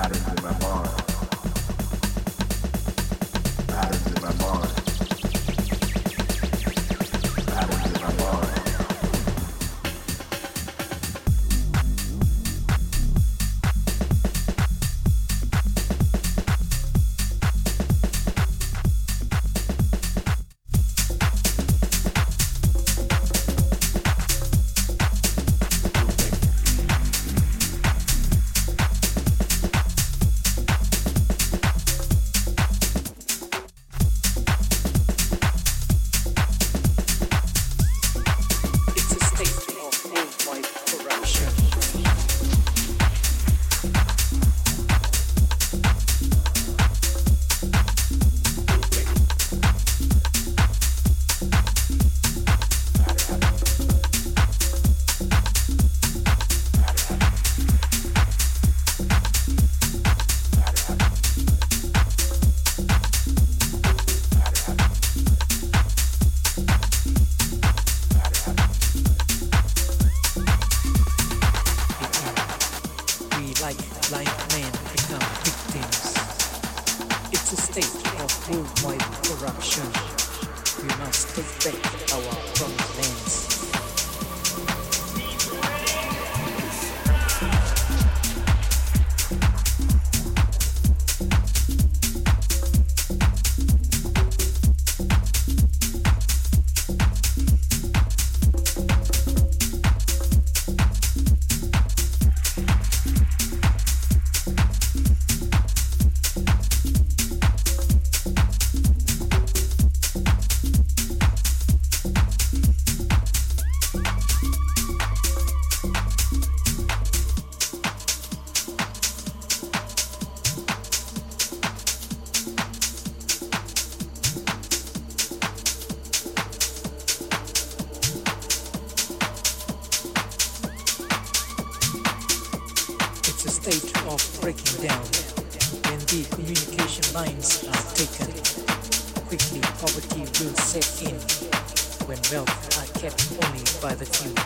Patterns in my mind. By the few.